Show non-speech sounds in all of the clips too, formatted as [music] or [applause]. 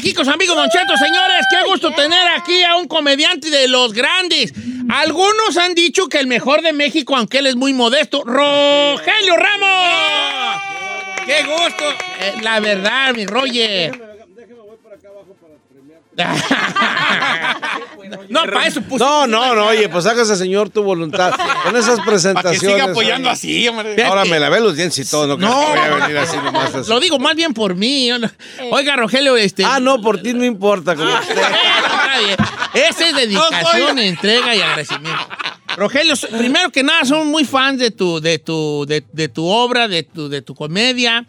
sus amigos Don Cheto, señores. Qué gusto tener aquí a un comediante de los grandes. Algunos han dicho que el mejor de México, aunque él es muy modesto, Rogelio Ramos. ¡Qué gusto! Eh, la verdad, mi Roger. [laughs] no, para eso puse. No, no, no, oye, pues hágase, señor, tu voluntad. Con esas Para que presentaciones. siga apoyando así, hombre. Ahora me lavé los dientes y todo, no, No, que voy a venir así nomás. así. Lo digo más bien por mí. No- Oiga, Rogelio, este. Ah, no, por ti no importa. Como usted. Está [laughs] bien. Esa es dedicación, entrega y agradecimiento. Rogelio, primero que nada, son muy fans de tu, de tu, de, de tu obra, de tu, de tu comedia.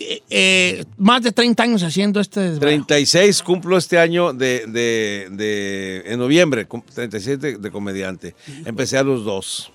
Eh, eh, más de 30 años haciendo este desvelo. 36 cumplo este año de, de, de- en noviembre, cum- 36 de, de comediante. Empecé a los dos.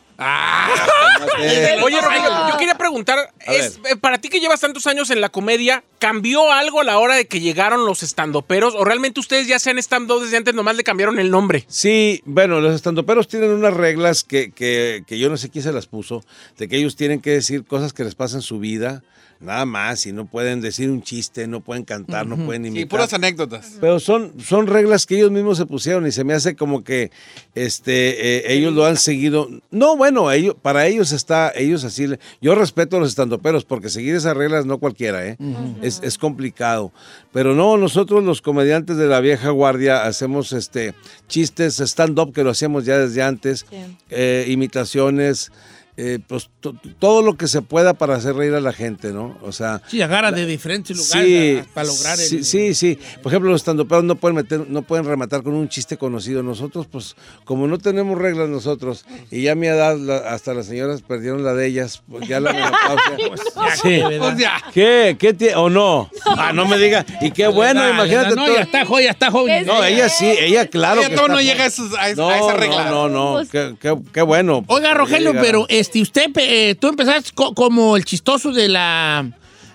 Eh, [laughs] Oye, Rogelio, yo quería preguntar, es, eh, para ti que llevas tantos años en la comedia, ¿cambió algo a la hora de que llegaron los estandoperos? ¿O realmente ustedes ya sean stand-up desde antes, nomás le cambiaron el nombre? Sí, bueno, los estandoperos tienen unas reglas que, que, que yo no sé quién se las puso, de que ellos tienen que decir cosas que les pasan en su vida, nada más, y no pueden decir un chiste, no pueden cantar, no pueden imitar. Sí, puras anécdotas. Pero son, son reglas que ellos mismos se pusieron y se me hace como que este, eh, ellos lo han seguido. No, bueno, ellos, para ellos está, ellos así. Yo respeto a los estandoperos porque seguir esas reglas no cualquiera, ¿eh? es, es complicado. Pero no, nosotros los comediantes de la vieja guardia hacemos este, chistes stand-up que lo hacíamos ya desde antes, eh, imitaciones. Eh, pues to- todo lo que se pueda para hacer reír a la gente, ¿no? O sea, Sí, agarra de diferentes lugares Sí, a- para lograr el- sí, sí, sí. Por ejemplo, los estandoperos no pueden meter, no pueden rematar con un chiste conocido. Nosotros, pues, como no tenemos reglas nosotros, y ya a mi edad la- hasta las señoras perdieron la de ellas, pues ya la menopausia. sí. [laughs] Pues ya. ¿Qué? ¿Qué tie- o no? Ah, no me diga. Y qué bueno, Dale, imagínate No, todo- ya está joven, ya está joven. No, ella sí, ella claro Ella que todo está no joven. llega a, esos- a No, a esa regla. no, no, no. Qué, qué- qué bueno. Oiga, Rogelio, pero este, usted, eh, tú empezaste co- como el chistoso de la,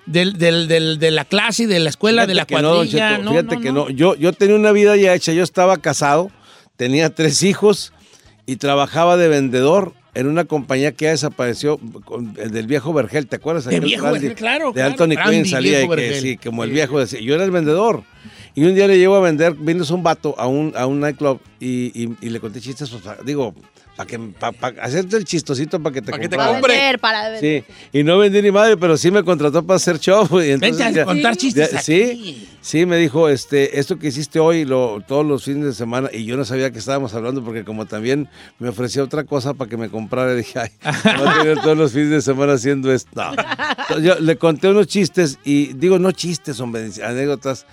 del, del- del- de la clase y de la escuela, de la no, cuadrilla. Cheto, no, fíjate no, que no. no. Yo, yo tenía una vida ya hecha. Yo estaba casado, tenía tres hijos y trabajaba de vendedor en una compañía que ya desapareció, el del viejo Vergel, ¿te acuerdas? De viejo Brandy, Vergel, claro, De claro, Anthony Brandy, Quinn salía y que sí, como el viejo decía. Yo era el vendedor. Y un día le llevo a vender, vino un vato a un, a un nightclub y, y- y le conté chistes, digo, para que pa, pa- hacerte el chistosito para que te Pa' que te comprara. Para vender, para. Sí, y no vendí ni madre, pero sí me contrató para hacer show. Y entonces Vente a ya- contar chistes ya- aquí. Sí, sí, me dijo, este, esto que hiciste hoy, lo, todos los fines de semana, y yo no sabía que estábamos hablando, porque como también me ofrecía otra cosa para que me comprara, [laughs] dije, ay, voy a tener todos los fines de semana haciendo esto. No. Entonces, yo le conté unos chistes, y digo, no chistes, hombre, anécdotas,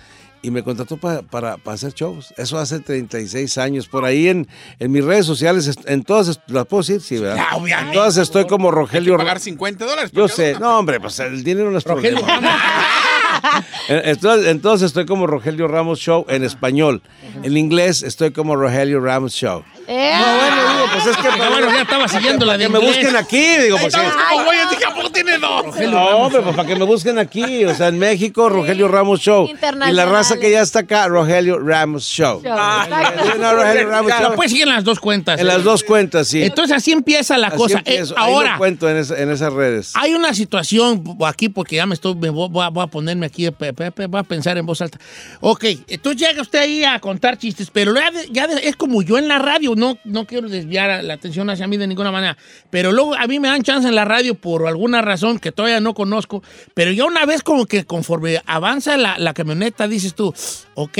y me contrató pa- para, para hacer shows. Eso hace 36 años. Por ahí en, en mis redes sociales, en todas, ¿las puedo decir? Sí, ¿verdad? Ya, obviamente. En todas estoy como Rogelio Pagar 50 dólares. yo sé, no, hombre, pues el dinero no es Rogelio problema. [laughs] [laughs] En- Entonces, entonces estoy como Rogelio Ramos Show en español. En inglés estoy como Rogelio Ramos Show. Eh, No, bueno, digo, pues es que Ah, bueno, ya estaba siguiendo la de que me busquen aquí, digo, porque... Como güey, dije, ¿a poco tiene dos? No, hombre, pues para que me busquen aquí, o sea, en México, Rogelio Ramos Show. Y la raza que ya está acá, Rogelio Ramos Show. Exacto. No, Rogelio Ramos Show. puedes seguir en las dos cuentas. En ¿eh? las dos cuentas, sí. Entonces así empieza la Así cosa. Eh, empiezo. Ahí lo ahora, cuento en, esa- en esas redes. hay una situación aquí, porque ya me estoy, me voy, voy a, voy a ponerme aquí, pe- pe- voy a pensar en voz alta. Ok, entonces llega usted ahí a contar chistes, pero ya, es como yo en la radio, no, no quiero desviar la atención hacia mí de ninguna manera, pero luego a mí me dan chance en la radio por alguna razón que todavía no conozco, pero ya una vez como que conforme avanza la, la camioneta, dices tú, ok,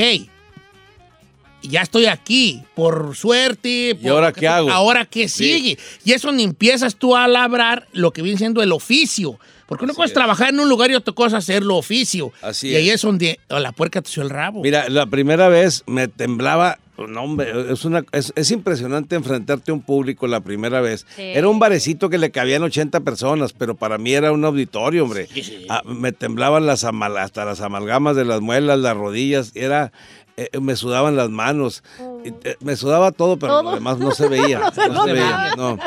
ya estoy aquí, por suerte. por ahora lo que qué hago? Ahora qué sigue. Y eso ni empiezas tú a labrar lo que viene siendo el oficio. Porque no puedes trabajar en un lugar y otra cosa hacer lo oficio. Así y ahí es. es donde oh, la puerca te el rabo. Mira, la primera vez me temblaba. No, hombre, es, una, es, es impresionante enfrentarte a un público la primera vez. Sí. Era un barecito que le cabían 80 personas, pero para mí era un auditorio, hombre. Ah, me temblaban las amal- hasta las amalgamas de las muelas, las rodillas, era, eh, me sudaban las manos, y, eh, me sudaba todo, pero lo demás [laughs] no se veía. no se, veía, no.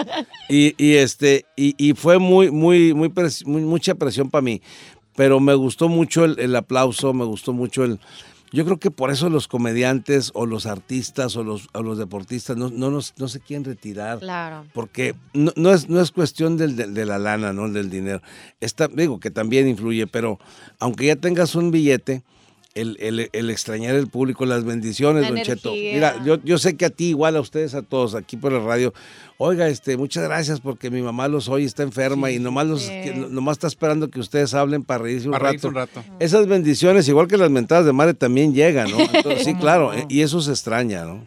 Y, y, este, y, y fue muy, muy, muy, pres- muy- mucha presión para mí. Pero me gustó mucho el, el aplauso, me gustó mucho el. Yo creo que por eso los comediantes o los artistas o los, o los deportistas no, no, nos- no se quieren retirar. Claro. Porque no, no es, no es cuestión del, del- de la lana, ¿no? Del dinero. Esta, digo que también influye, pero aunque ya tengas un billete, el, el- el extrañar el público, las bendiciones, La Don Cheto. Mira, yo, yo sé que a ti, igual a ustedes, a todos, aquí por la radio, oiga, este, muchas gracias porque mi mamá los oye, está enferma y nomás, los, Sí. que- nomás está esperando que ustedes hablen para reírse un Para reírse rato. un rato. Esas bendiciones, igual que las mentadas de madre, también llegan, ¿no? [laughs] Entonces, sí, claro, eh, y eso se extraña, ¿no?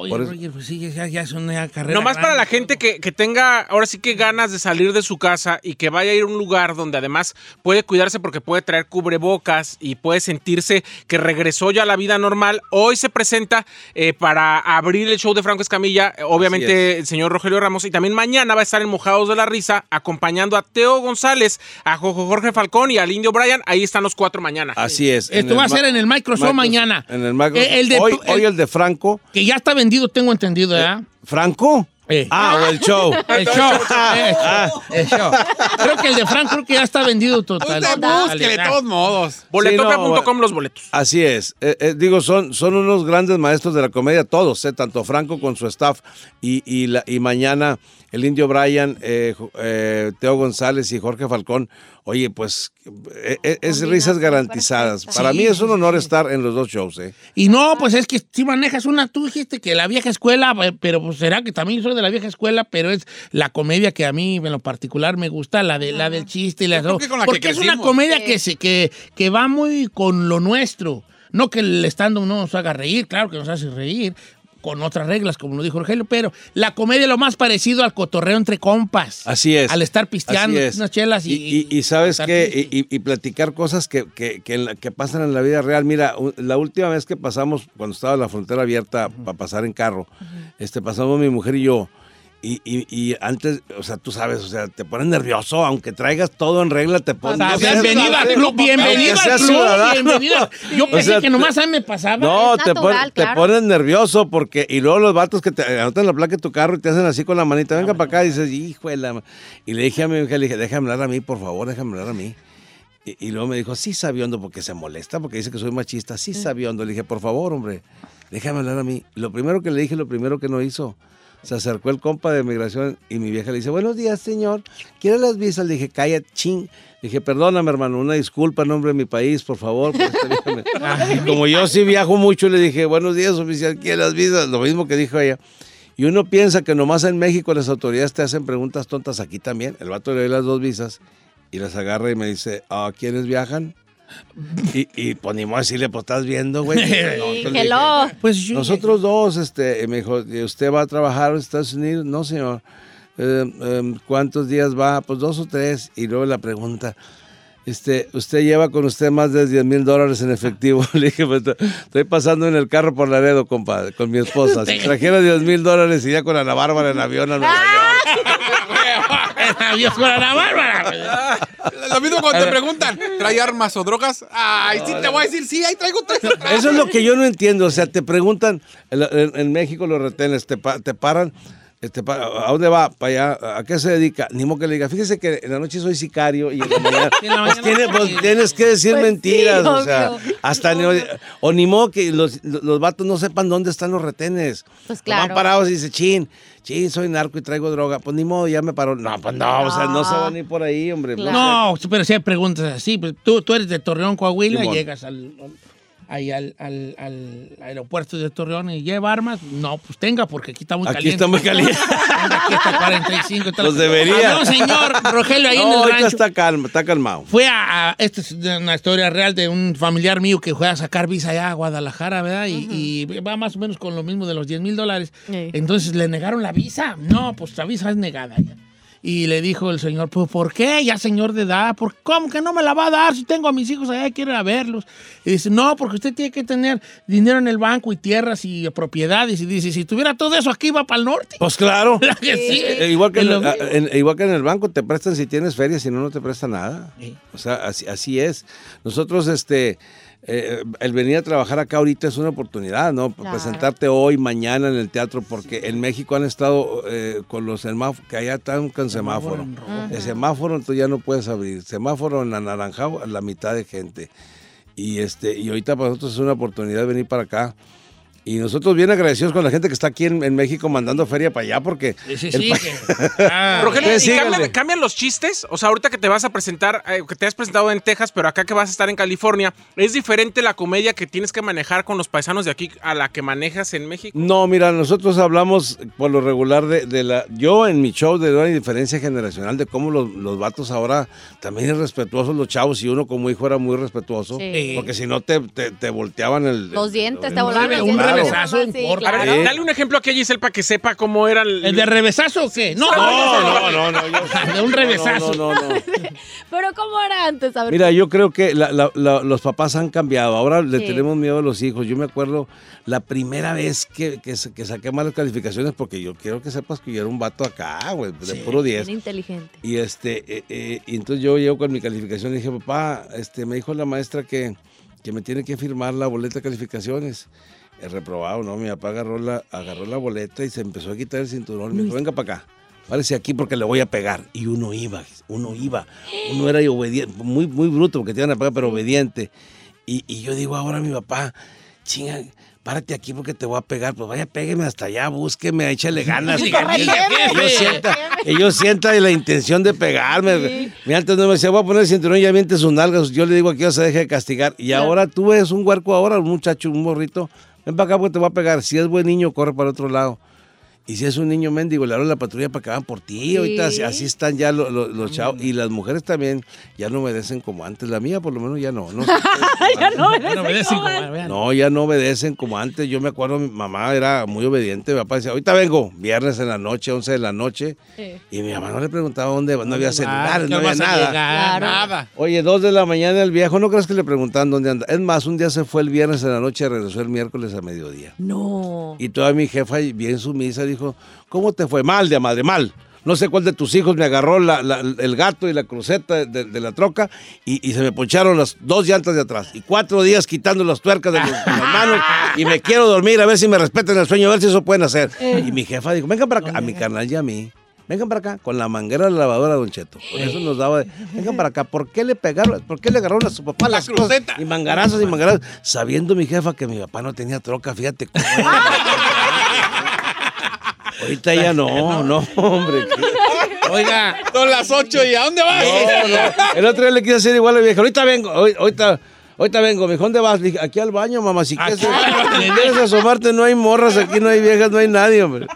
Oye, Por eso- Roger, pues sí, ya, ya es una carrera. Nomás para grande. la gente que, que tenga ahora sí que ganas de salir de su casa y que vaya a ir a un lugar donde además puede cuidarse porque puede traer cubrebocas y puede sentirse que regresó ya a la vida normal. Hoy se presenta eh, para abrir el show de Franco Escamilla, eh, obviamente el señor Rogelio Ramos, y también mañana va a estar en Mojados de la Risa acompañando a Teo González, a Jojo Jorge Falcón y al Indio Brian. Ahí están los cuatro mañana. Así es. Esto el va a ma- ser en el Microsoft mañana. En el Microsoft. Eh, el de- hoy, el- hoy el de Franco. Que ya está tengo entendido, ¿verdad? ¿Franco? Eh. Ah, o [laughs] el show. El show, el show, el show. Creo que el de Frank creo que ya está vendido total. Usted búsquele de todos modos. Boletopia.com Sí, no, los boletos. Así es. Eh, eh, digo, son, son unos grandes maestros de la comedia, todos, eh, tanto Franco con su staff y, y, la- y mañana el Indio Brian, eh, eh, Teo González y Jorge Falcón. Oye, pues eh, eh, es risas garantizadas. Para Sí, mí es un honor sí. estar en los dos shows. Eh. Y no, pues es que si manejas una, tú dijiste que la vieja escuela, pero pues será que también soy de la vieja escuela, pero es la comedia que a mí en lo particular me gusta, la de la del chiste y la con la que porque es una comedia que se que, que va muy con lo nuestro. No que el stand-up no nos haga reír, claro que nos hace reír, con otras reglas, como lo dijo Rogelio, pero la comedia es lo más parecido al cotorreo entre compas. Así es. Al estar pisteando es. unas chelas y... Y, y- y sabes qué, y, y- platicar cosas que, que- que en la- que pasan en la vida real. Mira, la última vez que pasamos, cuando estaba la frontera abierta para pasar en carro, este, pasamos mi mujer y yo. Y, y- y antes, o sea, tú sabes, o sea, te pones nervioso, aunque traigas todo en regla, te pones Ah, aunque bienvenido seas- al club, bienvenido aunque al seas club, ciudadano. bienvenido. Yo [laughs] O pensé sea, que nomás a mí me pasaba. No, te, natural, pon- te claro. pones nervioso porque, y luego los vatos que te anotan la placa de tu carro y te hacen así con la manita, venga para acá, y dices, hijo de la ma-". Y le dije a mi mujer, le dije, déjame hablar a mí, por favor, déjame hablar a mí. Y, y luego me dijo, sí, sabiondo, porque se molesta, porque dice que soy machista, sí, sabiondo. Le dije, por favor, hombre, déjame hablar a mí. Lo primero que le dije, lo primero que no hizo, se acercó el compa de migración y mi vieja le dice, buenos días, señor, ¿quiere las visas? Le dije, calla, ching. Le dije, perdóname, hermano, una disculpa en nombre de mi país, por favor. por vieja me-". [laughs] Y como yo sí viajo mucho, le dije, buenos días, oficial, ¿quiere las visas? Lo mismo que dijo ella. Y uno piensa que nomás en México las autoridades te hacen preguntas tontas, aquí también. El vato le dio las dos visas y las agarra y me dice, ¿a quiénes viajan? [laughs] Y, y ni modo decirle, pues estás viendo, güey. No, Sí, le dije, hello. Pues yo- nosotros dos, este, y me dijo, ¿y ¿usted va a trabajar en Estados Unidos? No, señor. Eh, em, ¿Cuántos días va? Pues dos o tres. Y luego la pregunta, este, ¿usted lleva con usted más de 10 mil dólares en efectivo? [laughs] Le dije, pues, estoy pasando en el carro por Laredo, compadre, con mi esposa. Si trajera 10 mil dólares, iría con Ana Bárbara en avión a Nueva York. Adiós con Ana Bárbara. Lo mismo cuando te preguntan, ¿trae armas o drogas? Ay, sí, te voy a decir, sí, ahí traigo tres. Eso es lo que yo no entiendo. O sea, te preguntan, en, en- en México los retenes, te, pa- te paran. Este, ¿A dónde va? ¿Para allá? ¿A qué se dedica? Ni modo que le diga, fíjese que en la noche soy sicario y en la mañana. [laughs] En la pues, tiene- pues, tienes que decir Pues sí, mentiras. o sea, hasta ni- o ni modo que los, los vatos no sepan dónde están los retenes. Pues Van claro. parados y dice, chin, chin, soy narco y traigo droga. Pues ni modo, ya me paró. No, pues no, o sea, no se van ni por ahí, hombre. Claro. No, pero si hay preguntas así, pues tú, tú eres de Torreón, Coahuila, Simón. llegas al, ahí al, al- al aeropuerto de Torreón y lleva armas. No, pues tenga, porque aquí está muy Aquí caliente. está muy caliente. [laughs] aquí está 45. y tal. Los debería. Había un señor, Rogelio, ahí en No, el ahorita rancho. está, calma, está calmado. Fue a, a- esta es una historia real de un familiar mío que fue a sacar visa allá a Guadalajara, ¿verdad? Y, y va más o menos con lo mismo de los 10 mil dólares. Sí. Entonces le negaron la visa. No, pues la visa es negada ya. Y le dijo el señor, pues ¿por qué? Ya señor de edad, ¿por cómo que no me la va a dar si tengo a mis hijos allá y quiero ir a verlos? Y dice, no, porque usted tiene que tener dinero en el banco y tierras y propiedades. Y dice, si tuviera todo eso aquí va para el norte. Pues claro. [laughs] Que sí. Eh, igual, que en, el- a- en- igual que en el banco, te prestan si tienes feria, si no, no te prestan nada. Sí. O sea, así, así es. Nosotros, este, eh, el venir a trabajar acá ahorita es una oportunidad, ¿no? Claro. Presentarte hoy, mañana en el teatro, porque en México han estado eh, con los semáforos, que allá están con semáforo. en rojo. El semáforo, entonces ya no puedes abrir. Semáforo en anaranjado, la mitad de gente. Y, este, y ahorita para nosotros es una oportunidad de venir para acá. Y nosotros bien agradecidos con la gente que está aquí en, en México mandando feria para allá porque... Sí, sí, sí. [laughs] ah, Rogelio, ¿y cambian, cambian los chistes? O sea, ahorita que te vas a presentar, eh, que te has presentado en Texas, pero acá que vas a estar en California, ¿es diferente la comedia que tienes que manejar con los paisanos de aquí a la que manejas en México? No, mira, nosotros hablamos por lo regular de, de la... Yo en mi show de una diferencia generacional de cómo los, los vatos ahora también es respetuosos los chavos y uno como hijo era muy respetuoso. Sí. Porque si no te, te, te volteaban el... Los dientes, el- te volaban los un revesazo Sí, importa. A ver. Sí. dale un ejemplo aquí a Giselle para que sepa cómo era el... ¿El de revesazo o qué? No, No, no, no, no. yo- [laughs] De un revesazo. No, no, no, no. [laughs] Pero ¿cómo era antes? A ver, Mira, yo creo que la- la- la- los papás han cambiado. Ahora le Sí. tenemos miedo a los hijos. Yo me acuerdo la primera vez que, que, que saqué malas calificaciones, porque yo quiero que sepas que yo era un vato acá, güey, de puro 10. bien inteligente. Y este, eh, eh, y entonces yo llego con mi calificación y dije, papá, este, me dijo la maestra que, que me tiene que firmar la boleta de calificaciones. El reprobado, ¿no? Mi papá agarró la, agarró la boleta y se empezó a quitar el cinturón. Me dijo, venga para acá. Párese aquí porque le voy a pegar. Y uno iba, uno iba. Uno era obediente, muy, muy bruto porque te iban a pegar, pero obediente. Y, y yo digo ahora a mi papá, chinga, párate aquí porque te voy a pegar. Pues vaya, pégueme hasta allá, búsqueme, échale ganas. Sí, que correcto, yo jefe. sienta, [laughs] la intención de pegarme. Mi antes no me decía, voy a poner el cinturón y ya miente sus nalgas. Yo le digo aquí, se deje de castigar. Y ahora tú eres un huerco ahora, un muchacho, un morrito. Ven para acá porque te voy a pegar. Si es buen niño, corre para otro lado. Y si es un niño mendigo, le hablo a la patrulla para que van por ti. Ahorita así- así están ya los, los- los chavos. Y las mujeres también ya no obedecen como antes. La mía, por lo menos, ya no. No, [laughs] antes. Bueno, obedecen como- vean. No, ya no obedecen como antes. Yo me acuerdo, mi mamá era muy obediente. Mi papá decía, ahorita vengo, viernes en la noche, 11 de la noche. Sí. Y mi mamá no le preguntaba dónde, no había Ah, celulares, ¿qué no había nada. llegar? Claro. Nada. Oye, dos de la mañana el viejo, no crees que le preguntaban dónde anda. Es más, un día se fue el viernes en la noche y regresó el miércoles a mediodía. No. Y toda mi jefa, bien sumisa, dijo, ¿cómo te fue? Mal, de madre, mal. No sé cuál de tus hijos me agarró la- la- el gato y la cruceta de, de la troca y, y se me poncharon las dos llantas de atrás. Y cuatro días quitando las tuercas de, los- de las manos y me quiero dormir a ver si me respetan el sueño, a ver si eso pueden hacer. Y mi jefa dijo, vengan para acá, a mi canal y a mí. Vengan para acá, con la manguera de la lavadora, Don Cheto. Por eso nos daba, de, vengan para acá. ¿Por qué le pegaron? ¿Por qué le agarraron a su papá las cosas? cruceta. Y mangarazos y mangarazos. Sabiendo mi jefa que mi papá no tenía troca, fíjate cómo. [laughs] Ahorita ya no, no, hombre. Oiga, Son las 8 y ¿a dónde vas? No, no. El otro día le quise hacer igual a la vieja. Ahorita vengo, hoy- ahorita, ahorita vengo. Me dijo, ¿dónde vas? Dije, aquí al baño, mamá. Si quieres, asomarte, no hay morras aquí, no hay viejas, no hay nadie, hombre.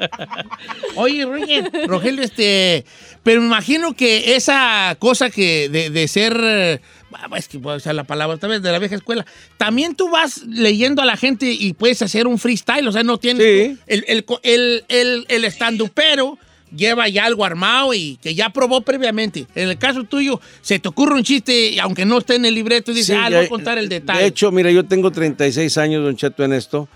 Oye, Roger, Rogelio, este, pero me imagino que esa cosa que de, de ser, es que puedo usar la palabra otra vez, de la vieja escuela, también tú vas leyendo a la gente y puedes hacer un freestyle, o sea, no tienes Sí. el, el, el, el, el estandupero lleva ya algo armado y que ya probó previamente. En el caso tuyo, se te ocurre un chiste, y aunque no esté en el libreto, y dices, Sí, ah, le voy a contar el detalle. De hecho, mira, yo tengo 36 años, Don Cheto, en esto.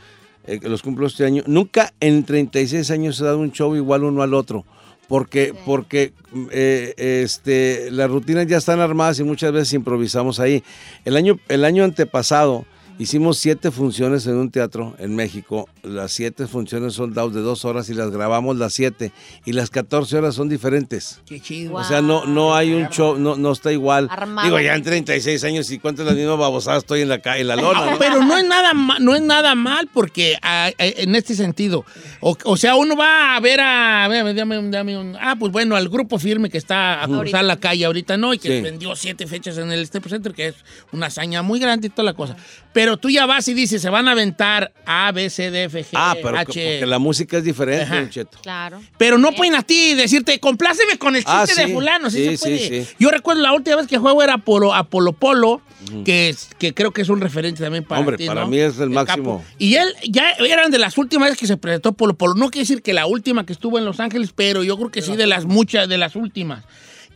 eh, los cumplo este año. Nunca en 36 años he dado un show igual uno al otro. Porque, porque eh, este, las rutinas ya están armadas y muchas veces improvisamos ahí. El año, el año antepasado hicimos siete funciones en un teatro en México. Las siete funciones son dados de dos horas y las grabamos las siete. Y las 14 horas son diferentes. Qué chido. Guau. O sea, no, no hay un show, no, no está igual. Armado. Digo, ya en 36 años y cuántas las mismas babosadas estoy en la calle, en la lona. No, pero no es nada no es nada mal porque en este sentido, o, o sea, uno va a ver a, a ver, dame un- dame un- ah, pues bueno, al grupo firme que está a cruzar Ahorita. la calle ahorita, ¿no? Y que Sí. vendió siete fechas en el Staples Center, que es una hazaña muy grande y toda la cosa. Pero tú ya vas y dices, se van a aventar A, B, C, D, F, G, Ah, pero que- H. porque la música es diferente, Ajá. Don Cheto. Claro. Pero no pueden a ti decirte, compláceme con el chiste Ah, de sí. fulano, sí, Sí, se puede. sí, sí. Yo recuerdo la última vez que juego era Polo, Apolo Polo, que, es- que creo que es un referente también para Hombre, ti, para ¿no? mí es el máximo. capo. Y él ya eran de las últimas veces que se presentó Polo Polo. No quiere decir que la última que estuvo en Los Ángeles, pero yo creo que sí de las muchas, de las últimas.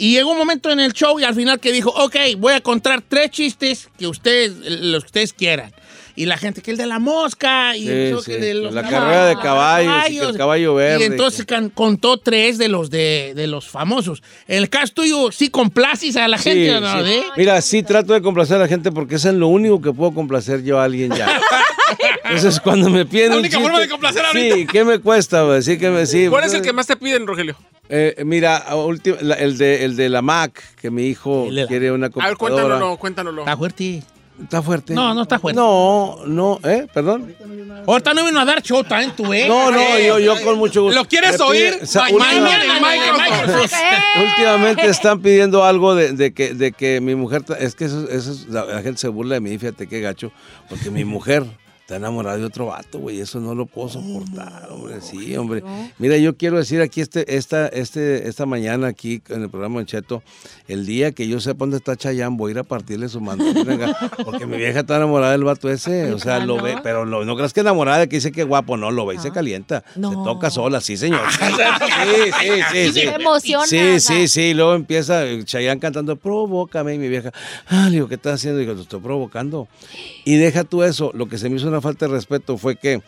Y llegó un momento en el show y al final que dijo, ok, voy a contar tres chistes que ustedes, los que ustedes quieran. Y la gente, que el de la mosca, y Sí, sí. que de los La caballos, carrera de los caballos, y que el caballo verde, Y entonces can- contó tres de los de, de los famosos. En el caso tuyo, ¿sí complaces a la Sí, gente o no? sí. ¿De? Mira, sí trato de complacer a la gente porque es en lo único que puedo complacer yo a alguien ya. [laughs] Entonces, cuando me piden La un única chiste- forma de complacer Sí, ahorita. ¿qué me cuesta? Sí, que me, sí. ¿Cuál es el que más te piden, Rogelio? Eh, mira, la- el, de, el de la Mac, que mi hijo quiere una A ver, computadora. cuéntanoslo, cuéntanoslo. Está fuerte. Está fuerte. No, no está fuerte. No, no, ¿eh? Perdón. Ahorita no vino a dar show también tú, ¿eh? No, no, Eh, yo, yo con mucho gusto. ¿Lo quieres pide- Mañana en Microsoft. Eh. Últimamente están pidiendo algo de, de que, de que mi mujer, es que eso, eso es- la, la gente se burla de mí, fíjate qué gacho, porque mi mujer está enamorada de otro vato, güey, eso no lo puedo soportar, hombre, sí, hombre. Mira, yo quiero decir aquí este, esta, este, esta mañana aquí en el programa de Cheto, el día que yo sepa dónde está Chayán, voy a ir a partirle su mandolina, [laughs] porque mi vieja está enamorada del vato ese, o sea, lo ve, pero lo- no creas que enamorada que dice que guapo, no, lo ve y se calienta, se No. toca sola, sí, señor. [laughs] Sí, sí, sí, sí. Se emociona. Sí, sí, sí. Luego empieza Chayanne cantando, provócame, y mi vieja, ah, le digo, ¿qué estás haciendo? Digo, te estoy provocando. Y deja tú eso. Lo que se me hizo una falta de respeto fue que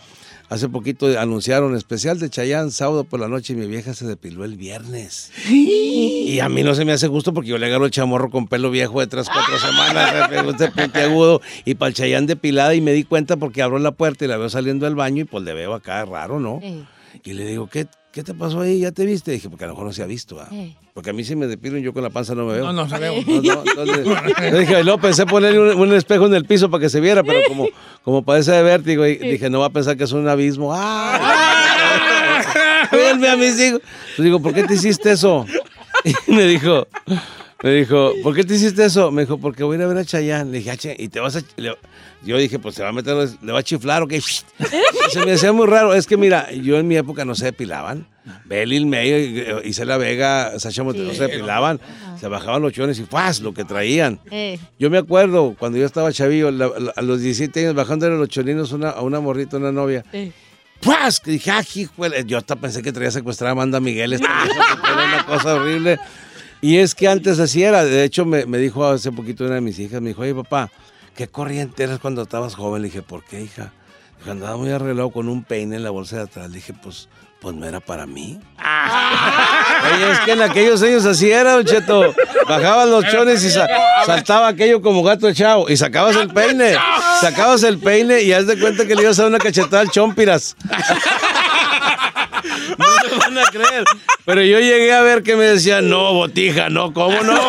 hace poquito anunciaron especial de Chayanne sábado por la noche y mi vieja se depiló el viernes. Y a mí no se me hace gusto porque yo le agarro el chamorro con pelo viejo de tres, cuatro semanas, de puntiagudo, y para el Chayanne depilada y me di cuenta porque abro la puerta y la veo saliendo del baño y pues le veo acá raro, ¿no? Y le digo, ¿qué, ¿qué te pasó ahí? ¿Ya te viste? Dije, porque a lo mejor no se ha visto. ¿ah? Eh. Porque a mí si me depilo y yo con la panza no me veo. No, no sabemos. No, no, [laughs] entonces, yo dije, no, pensé ponerle un, un espejo en el piso para que se viera, pero como, como padece de vértigo, y dije, no va a pensar que es un abismo. ¡Ah! [laughs] Vuelve a mis hijos. Le digo, ¿por qué te hiciste eso? [laughs] Y me dijo, me dijo, ¿por qué te hiciste eso? Me dijo, porque voy a ir a ver a Chayanne. Le dije, "Ah, y te vas a... le- Yo dije, pues se va a meter, le va a chiflar o qué. [laughs] Se me hacía muy raro. Es que mira, yo en mi época no se depilaban. Belil May, Isela Vega, Sacha Montes, no se depilaban. Se bajaban los chones y ¡faz! Lo que traían. Eh. Yo me acuerdo cuando yo estaba chavillo, la- la- a los 17 años, bajándole los choninos una- a una morrita, una novia. Eh. Dije, ¡ah, hijuele! Yo hasta pensé que traía secuestrada a Amanda Miguel. esta porque Era una cosa horrible. Y es que antes así era. De hecho, me, me dijo hace poquito una de mis hijas, me dijo, oye, papá, ¿qué corriente eras cuando estabas joven? Le dije, ¿por qué, hija? Dijo, andaba muy arreglado con un peine en la bolsa de atrás. Le dije, pues, pues no era para mí. Oye, es que en aquellos años así era, Don Cheto. Bajaban los chones y sa- saltaba aquello como gato echado. Y sacabas el peine. Sacabas el peine y haz de cuenta que le ibas a dar una cachetada al chompiras. No van a creer. Pero yo llegué a ver que me decían, no, botija, no, ¿cómo no? [laughs]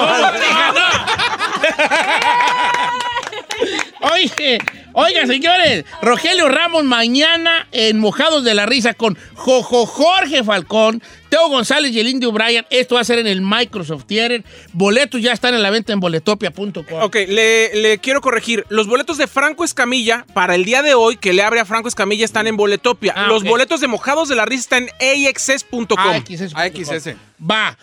[laughs] Oye, oiga, señores, Rogelio Ramos mañana en Mojados de la Risa con Jojo Jorge Falcón, Teo González y el Indio Brian. Esto va a ser en el Microsoft Theater. Boletos ya están en la venta en boletopia.com. Ok, le, le quiero corregir. Los boletos de Franco Escamilla para el día de hoy que le abre a Franco Escamilla están en Boletopia. Ah, Los boletos de Mojados de la Risa están en axs.com. AXS. AXS. Va.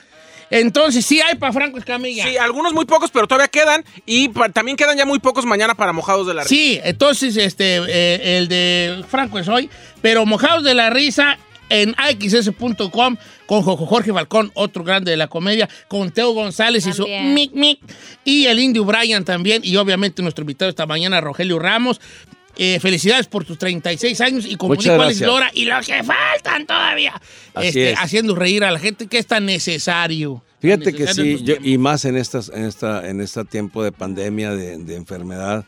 Entonces, sí hay para Franco Escamilla. Sí, algunos muy pocos, pero todavía quedan. Y también quedan ya muy pocos mañana para Mojados de la Risa. Sí, entonces este eh, el de Franco es hoy, pero Mojados de la Risa en axs.com con Jojo Jorge Falcón, otro grande de la comedia, con Teo González y su mic mic, y el Indio Brian también, y obviamente nuestro invitado esta mañana, Rogelio Ramos. Eh, felicidades por tus 36 años y gracias. Lora, y los que faltan todavía, Así este, es. haciendo reír a la gente que es tan necesario. Fíjate Tan que necesario sí, yo- y más en estas, en esta, en este tiempo de pandemia, de, de enfermedad,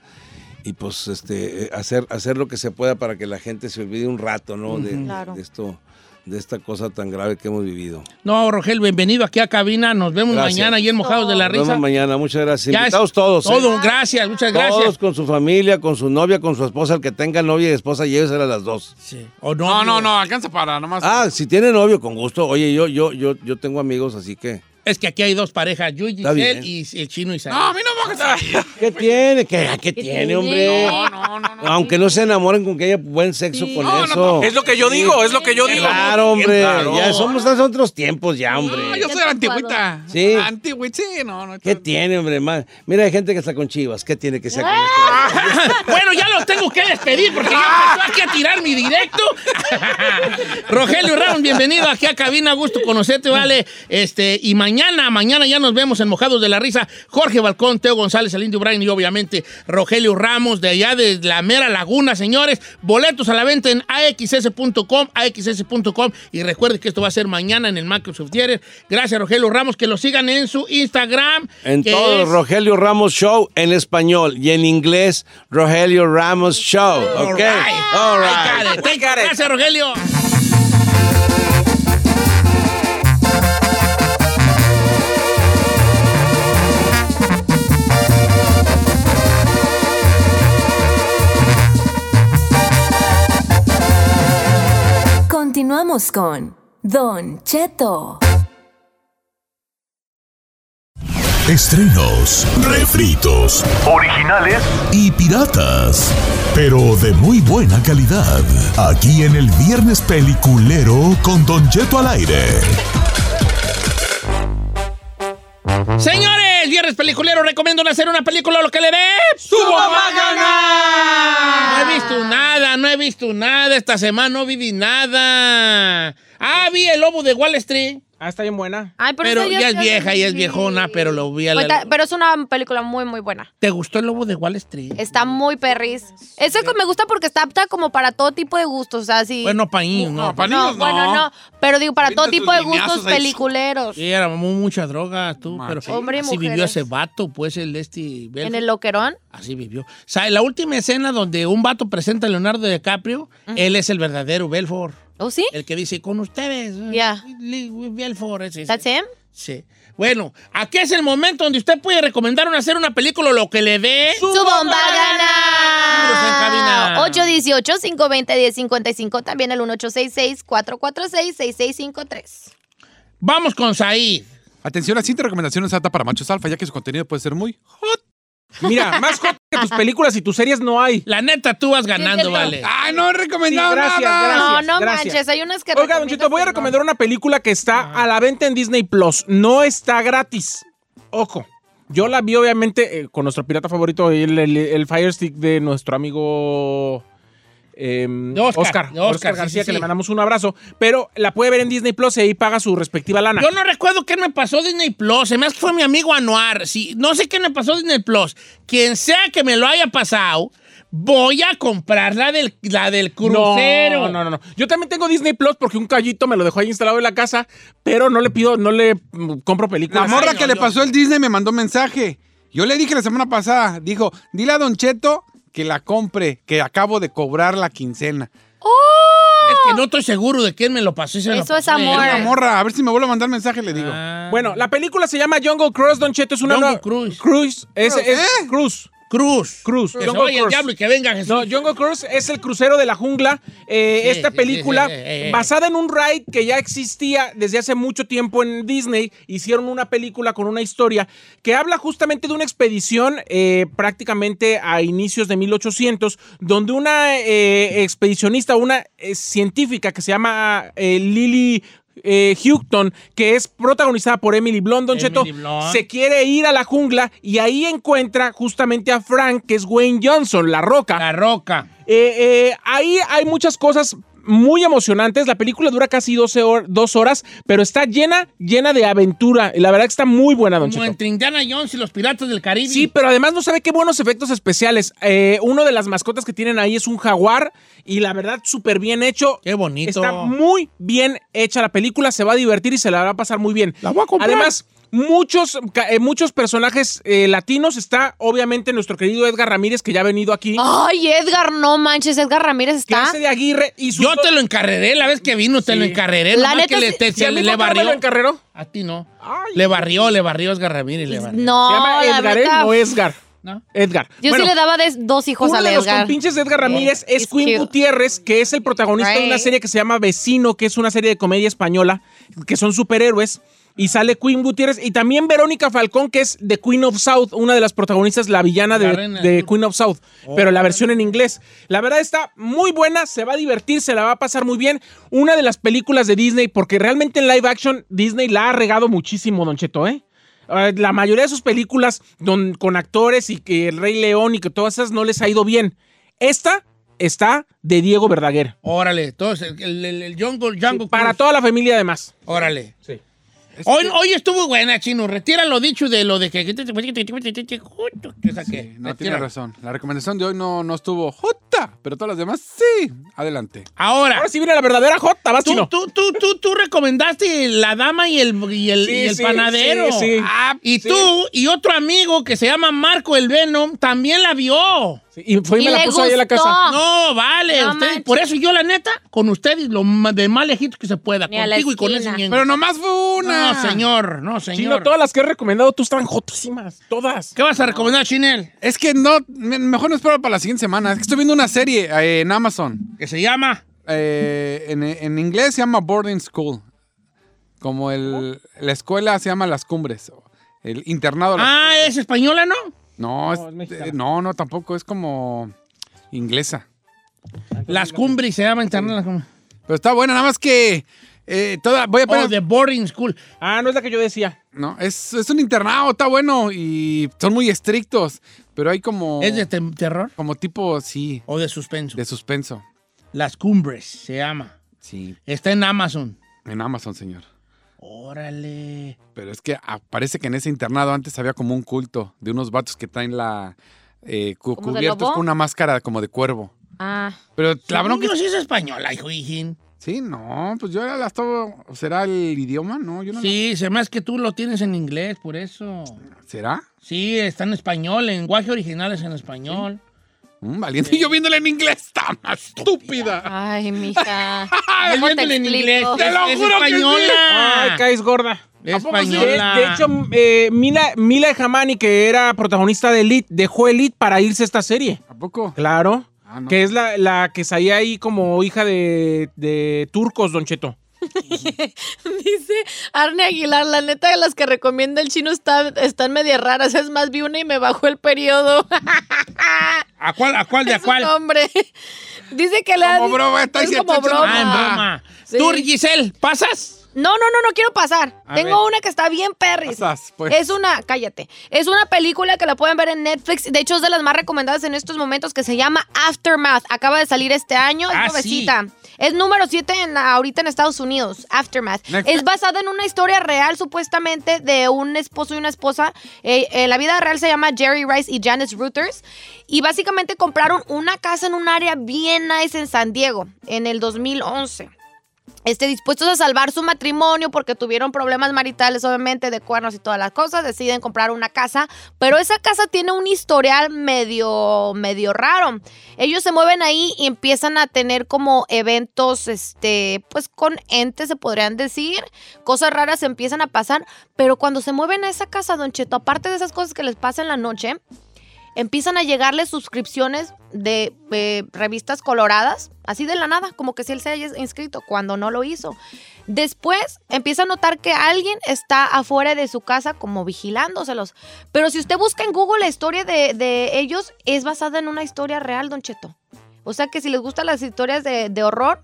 y pues este, eh, hacer, hacer lo que se pueda para que la gente se olvide un rato, ¿no? De, Claro. de esto, de esta cosa tan grave que hemos vivido. No, Rogelio, bienvenido aquí a cabina. Nos vemos Gracias. mañana y en Mojados de la Nos Risa. vemos mañana, muchas gracias. Ya Invitados es- todos. ¿eh? Todo, gracias, muchas gracias. Todos con su familia, con su novia, con su esposa. El que tenga novia y esposa, llévesela a las dos. Sí. O no, No, no, alcanza para nomás. Ah, si tiene novio, con gusto. Oye, yo, yo, yo, yo tengo amigos, así que. Es que aquí hay dos parejas, Giselle bien. y el chino Isabel. No, a mí no [laughs] ¿Qué tiene? ¿Qué, qué tiene, tiene? hombre? No, no, no, no. Aunque no se enamoren con que haya buen sexo con No, no, eso. Es lo que yo digo, es lo que yo digo. Claro, hombre. Claro. Ya somos en otros tiempos ya, hombre. No, yo soy la antigüita. Sí. Antigüita, sí, no, no. ¿Qué tiene, hombre? Mira, hay gente que está con chivas. ¿Qué tiene que ser con Ah. esto? [laughs] bueno, ya los tengo que despedir porque ya empezó aquí a tirar mi directo. [laughs] Rogelio Ramos, bienvenido aquí a Cabina. Gusto conocerte, vale. Este, y mañana, mañana ya nos vemos en Mojados de la Risa. Jorge Balcón, Teo González, el Indio Brian y obviamente Rogelio Ramos de allá de la mera laguna, señores. Boletos a la venta en axs.com, axs.com. Y recuerden que esto va a ser mañana en el Microsoft Theater. Gracias, Rogelio Ramos. Que lo sigan en su Instagram. En todo, es- Rogelio Ramos Show en español y en inglés, Rogelio Ramos Show. All ¿Ok? right. All right. Got it. Gracias, Rogelio. Continuamos con Don Cheto. Estrenos, refritos Originales y piratas, pero de muy buena calidad. Aquí en el Viernes Peliculero con Don Cheto al aire. Señores, viernes peliculero, recomiendo hacer una película lo que le dé. ¡Su mamá gana! No he visto nada, no he visto nada. Esta semana no vi nada. Ah, vi el lobo de Wall Street. Ah, está bien buena. Ay, pero, Pero ya es vieja, ya es viejona, pero lo vi a la... Pero es una película muy, muy buena. ¿Te gustó el lobo de Wall Street? Está muy perris. Ese que me gusta porque está apta como para todo tipo de gustos. O sea, sí. Bueno, para niños, no. No, bueno, no. Pero digo, para todo tipo de gustos peliculeros. Sí, era mu- mucha droga, tú, pero. Hombre y así vivió ese vato, pues, el este... En Belfort. el loquerón. Así vivió. O sea, en la última escena donde un vato presenta a Leonardo DiCaprio, él es el verdadero Belfort. ¿Oh, sí? El que dice, con ustedes. Ya. Ese. ¿That's him? Sí. Bueno, aquí es el momento donde usted puede recomendar una, hacer una película o lo que le dé. ¡Su bomba en cabina. gana! 818-520-1055. También el 1866-446-6653. Vamos con Said. Atención a cinta recomendaciones alta para machos alfa, ya que su contenido puede ser muy hot. Mira, más hot que tus películas y tus series no hay. La neta, tú vas ganando, vale. ¡Ay, no he recomendado Sí, gracias, nada! gracias. No, no gracias. manches. Hay unas que Oiga, Don Chito, voy a no. recomendar una película que está a la venta en Disney Plus. No está gratis. Ojo. Yo la vi, obviamente, eh, con nuestro pirata favorito, el, el- el Fire Stick de nuestro amigo. Em, Oscar, Oscar, sí, García, sí, que le mandamos un abrazo. Pero la puede ver en Disney Plus y ahí paga su respectiva lana. Yo no recuerdo qué me pasó Disney Plus. Se me hace que fue mi amigo Anuar. Sí, no sé qué me pasó Disney Plus. Quien sea que me lo haya pasado, voy a comprar la del, la del crucero. No, no, no, no. Yo también tengo Disney Plus porque un callito me lo dejó ahí instalado en la casa, pero no le pido, no le mm, compro La películas. morra Ay, no, que le yo- pasó el Disney me mandó mensaje. Yo le dije la semana pasada, dijo, dile a Don Cheto que la compre, que acabo de cobrar la quincena. Es que no estoy seguro de quién me lo pasó. me lo Eso es amor. La morra, a ver si me vuelve a mandar mensaje, le digo. Ah. Bueno, la película se llama Jungle Cruise, Don Cheto. Es una Jungle nueva- Cruise. Cruise. Es, es ¿Eh? Cruise. Cruz. Cruz. Que Jungle vaya el diablo y que venga Jesús. No, Jungle Cruise es el crucero de la jungla. Eh, Sí, esta sí, película, sí, basada en un ride que ya existía desde hace mucho tiempo en Disney, hicieron una película con una historia que habla justamente de una expedición eh, prácticamente a inicios de 1800, donde una eh, expedicionista, una eh, científica que se llama Lily eh, Houghton, que es protagonizada por Emily Blunt, Don Cheto, Blunt. se quiere ir a la jungla y ahí encuentra justamente a Frank, que es Wayne Johnson, la roca. La roca. Eh, eh, ahí hay muchas cosas muy emocionantes. La película dura casi 12 hor- dos horas, pero está llena, llena de aventura. Y la verdad que está muy buena, Don Como Cheto. entre Indiana Jones y los piratas del Caribe. Sí, pero además no sabe qué buenos efectos especiales. Eh, uno de las mascotas que tienen ahí es un jaguar y la verdad súper bien hecho. Qué bonito. Está muy bien hecha la película, se va a divertir y se la va a pasar muy bien. La voy a comprar. Además, muchos, eh, muchos personajes eh, latinos. Está obviamente nuestro querido Edgar Ramírez, que ya ha venido aquí. Ay, Edgar, no manches. Edgar Ramírez que está. hace de Aguirre y su Yo te lo encarreré, la vez que vino te Sí. lo encarreré. La neta que le, te- ¿Sí, se a le barrió. encarreró? A ti no. Ay. Le barrió, le barrió Edgar Ramírez. Le barrió. No, Se llama la Edgar, ¿eh? neta, No Edgar. ¿No? Edgar. Yo Bueno, sí le daba de- dos hijos Uno al de los Edgar. compinches de Edgar Ramírez es cute. Gutiérrez, que es el protagonista de una serie que se llama Vecino, que es una serie de comedia española, que son superhéroes. Y sale Queen Gutiérrez y también Verónica Falcón, que es de Queen of South, una de las protagonistas, la villana La de. Queen of South, pero la versión en inglés. La verdad está muy buena, se va a divertir, se la va a pasar muy bien. Una de las películas de Disney, porque realmente en live action Disney la ha regado muchísimo, Don Cheto, ¿eh? Eh, La mayoría de sus películas don- con actores y que El Rey León y que todas esas no les ha ido bien. Esta está de Diego Verdaguer. Órale, entonces, el, el, el Jungle, Jungle Para toda la familia además. Órale. Sí. Hoy, hoy estuvo buena, Chino. Retira lo dicho de lo de que... que saqué. No Retira. tiene razón. La recomendación de hoy no, no estuvo jota, pero todas las demás sí. Adelante. Ahora, Ahora sí viene la verdadera J, vas tú, chino. tú, tú, tú, tú recomendaste la dama y el, y el, Sí, y el sí, panadero. sí, sí. Ah, y Sí. tú y otro amigo que se llama Marco el Venom también la vio. Y fue y Y me la le puso ahí en la casa. No, vale. No manches. por eso yo, la neta, con ustedes, lo de más lejito que se pueda. Ni Contigo y con ese ñengo. Pero nomás fue una. No, señor, no, Chino, señor. todas las que he recomendado tú están jotísimas. Todas. ¿Qué vas a recomendar, Chinel? Es que no, me- mejor no espero para la siguiente semana. Es que estoy viendo una serie eh, en Amazon. Que se llama... eh, en, en inglés se llama boarding school. Como el, la escuela se llama Las Cumbres. El internado. Las- Ah, es española, ¿no? No, es- no, es eh, no, no, tampoco. Es como inglesa. Las cumbres se llama internet. las cumbres. Pero está buena, nada más que eh, toda, voy a poner... Oh, The Boarding School. Ah, no es la que yo decía. No, es, es un internado, está bueno y son muy estrictos, pero hay como... ¿Es de te- terror Como tipo, sí, o de suspenso? de suspenso. Las cumbres se llama. Sí, Está en Amazon. en Amazon, señor. Órale. Pero es que ah, parece que en ese internado antes había como un culto de unos vatos que traen la... eh, cu- ¿Como de cubiertos con una máscara como de cuervo. Ah. Pero la bronca... no, sí es española, hijo hijín. Sí, no, pues yo era la estaba... ¿Será el idioma? No, yo no... Sí, se me hace que tú lo tienes en inglés, por eso. ¿Será? Sí, está en español, lenguaje original es en español. Mm, valiente. Y [laughs] yo viéndole en inglés, está más estúpida. Ay, mija. [laughs] Es ¿Cómo te viéndole en inglés. Te lo es juro que sí. española. Ay, caes gorda. Es ¿A poco sí? española. De, de hecho, eh, Mila, Mila Jamani, que era protagonista de Elite, dejó Elite para irse a esta serie. ¿A poco? Claro. Ah, no. Que es la, la que salía ahí como hija de, de turcos, Don Cheto. [laughs] Dice Arne Aguilar, la neta de las que recomienda el chino está- están media raras. Es más, vi una y me bajó el periodo. [laughs] ¿A cuál, a cuál, de a cuál? nombre. [laughs] Dice que le Como han- broma, está es como broma. Ah, en broma. Sí. Tú, Giselle, ¿pasas? No, no, no, no quiero pasar. A Tengo ver. una que está bien perris. Pasas, pues. Es una, cállate. Es una película que la pueden ver en Netflix. De hecho, es de las más recomendadas en estos momentos que se llama Aftermath. Acaba de salir este año. Es Ah. Es número 7 en, ahorita en Estados Unidos. Aftermath. Netflix. Es basada en una historia real, supuestamente, de un esposo y una esposa. Eh, eh, la vida real se llama Jerry Rice y Janice Reuters. Y básicamente compraron una casa en un área bien nice en San Diego en el 2011 este, dispuestos a salvar su matrimonio porque tuvieron problemas maritales, obviamente, de cuernos y todas las cosas, deciden comprar una casa, pero esa casa tiene un historial medio, medio raro. Ellos se mueven ahí y empiezan a tener como eventos, este, pues con entes, se podrían decir, cosas raras empiezan a pasar, pero cuando se mueven a esa casa, Don Cheto, aparte de esas cosas que les pasan en la noche, empiezan a llegarle suscripciones de eh, revistas coloradas, así de la nada, como que si él se haya inscrito, cuando no lo hizo. Después empieza a notar que alguien está afuera de su casa como vigilándoselos. Pero si usted busca en Google la historia de, de ellos, es basada en una historia real, Don Cheto. O sea que si les gustan las historias de, de horror,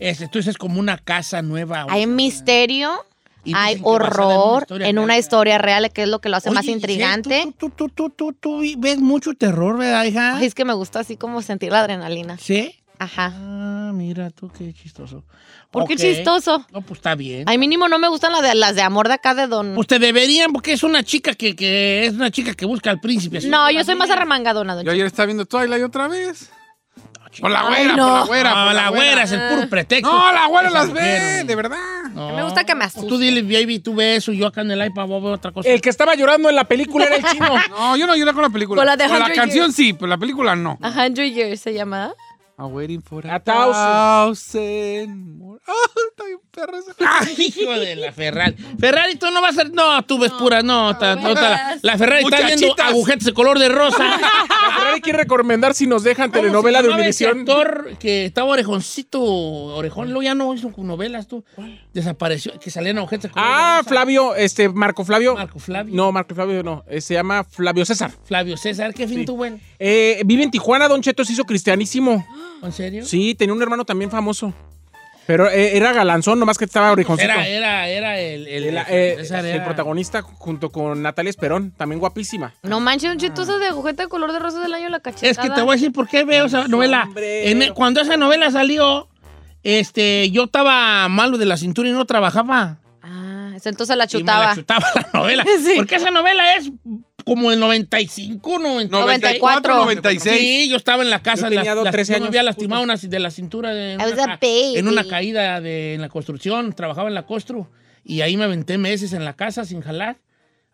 Este, entonces es como una casa nueva. hay misterio, Y hay en una horror en una historia real, que es lo que lo hace más Oye, intrigante. Tú, tú, tú, tú, tú, tú ves mucho terror, ¿verdad, hija? Ay, es que me gusta así como sentir la adrenalina. ¿Sí? Ajá. Ah, mira tú, qué chistoso. ¿Por qué chistoso? No, pues está bien. Ay, mínimo no me gustan las de, las de amor de acá de Don. Pues te deberían, porque es una chica que, que es una chica que busca al príncipe. así no, yo soy más arremangadona, Don Yo ayer estaba viendo Twilight otra vez. Por la Ay, güera, no. por la güera. No, por la güera es el puro pretexto. No, la güera Esa las mujer, ve, de verdad. No. Me gusta que me Pues asuste. Tú dile, baby, tú ves eso, yo acá en el iPad voy a ver otra cosa. El que estaba llorando en la película era el chino. [laughs] No, yo no lloré con la película. Con la de Con la 100 canción Years. sí, pero la película no. A Hundred Years se llama. I'm waiting for a, A thousand. thousand more. [laughs] Ah, está bien perra esa. [laughs] Ay, hijo de la Ferrari. Ferrari, tú no vas a ser. No, tú ves pura. No, ta- no, la, la Ferrari está viendo agujetas de color de rosa. [laughs] La Ferrari quiere recomendar si nos dejan ¿Cómo telenovela de ese Univisión. actor que estaba orejoncito, orejón, luego ya no hizo novelas, tú. Desapareció, que salían agujetas de color de Ah, rosa. Flavio, este, Marco Flavio. Marco Flavio. No, Marco Flavio no. eh, se llama Flavio César. Flavio César, ¿qué fin tuvo él? Eh, vive en Tijuana, Don Cheto se hizo cristianísimo. ¿En serio? Sí, tenía un hermano también famoso. Pero eh, era galanzón, nomás que estaba orejoncito. Era, era, era el, el, El, el- eh, César el era- protagonista junto con Natalia Esperón, también guapísima. No manches, un chitoso de agujeta de color de rosa del año la cachetada. Es que te voy a decir por qué veo esa novela. hombre. En cuando esa novela salió, este, yo estaba malo de la cintura y no trabajaba. Ah, entonces la Y me chutaba. la chutaba la novela. [laughs] Sí. Porque esa novela es como el 95, 90, 94, 96. Sí, yo estaba en la casa. Yo tenía las- dos, las- 13 yo me había años, lastimado una, de la cintura de, en, una, en una caída de, en la construcción. Trabajaba en la costru. Y ahí me aventé meses en la casa sin jalar.